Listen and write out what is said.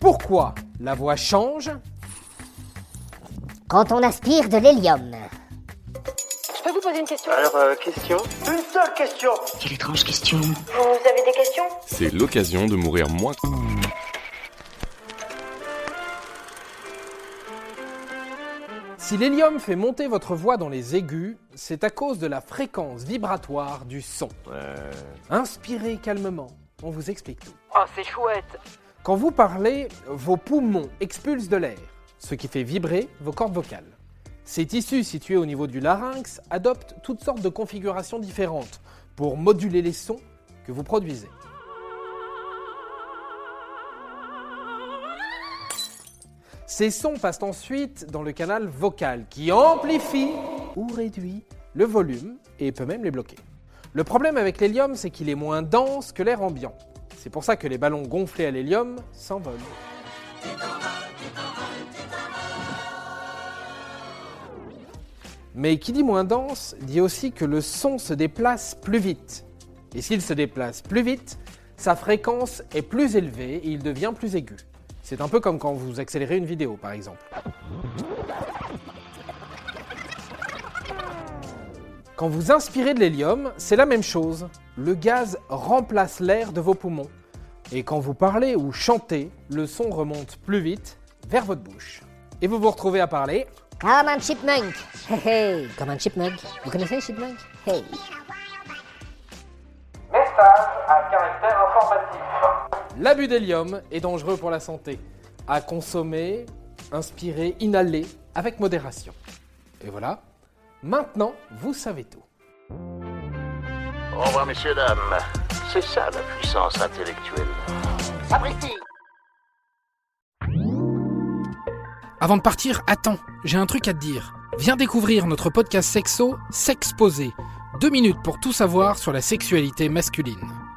Pourquoi la voix change Quand on aspire de l'hélium. Je peux vous poser une question Alors, euh, question Une seule question Quelle étrange question. Vous avez des questions? C'est l'occasion de mourir moins. Si l'hélium fait monter votre voix dans les aigus, c'est à cause de la fréquence vibratoire du son. Inspirez calmement, on vous explique tout. Oh, c'est chouette Quand vous parlez, vos poumons expulsent de l'air, ce qui fait vibrer vos cordes vocales. Ces tissus situés au niveau du larynx adoptent toutes sortes de configurations différentes pour moduler les sons que vous produisez. Ces sons passent ensuite dans le canal vocal qui amplifie ou réduit le volume et peut même les bloquer. Le problème avec l'hélium, c'est qu'il est moins dense que l'air ambiant. C'est pour ça que les ballons gonflés à l'hélium s'envolent. Mais qui dit moins dense dit aussi que le son se déplace plus vite. Et s'il se déplace plus vite, sa fréquence est plus élevée et il devient plus aigu. C'est un peu comme quand vous accélérez une vidéo par exemple. Quand vous inspirez de l'hélium, c'est la même chose. Le gaz remplace l'air de vos poumons. Et quand vous parlez ou chantez, le son remonte plus vite vers votre bouche. Et vous vous retrouvez à parler Comme un chipmunk. Hey, hey. Comme un chipmunk. Vous connaissez un chipmunk Hey. Message à caractère informatif. L'abus d'hélium est dangereux pour la santé. À consommer, inspirer, inhaler avec modération. Et voilà, maintenant vous savez tout. Au revoir, messieurs, dames. C'est ça la puissance intellectuelle. Sapristi Avant de partir, attends, j'ai un truc à te dire. Viens découvrir notre podcast sexo, S'exposer. Deux minutes pour tout savoir sur la sexualité masculine.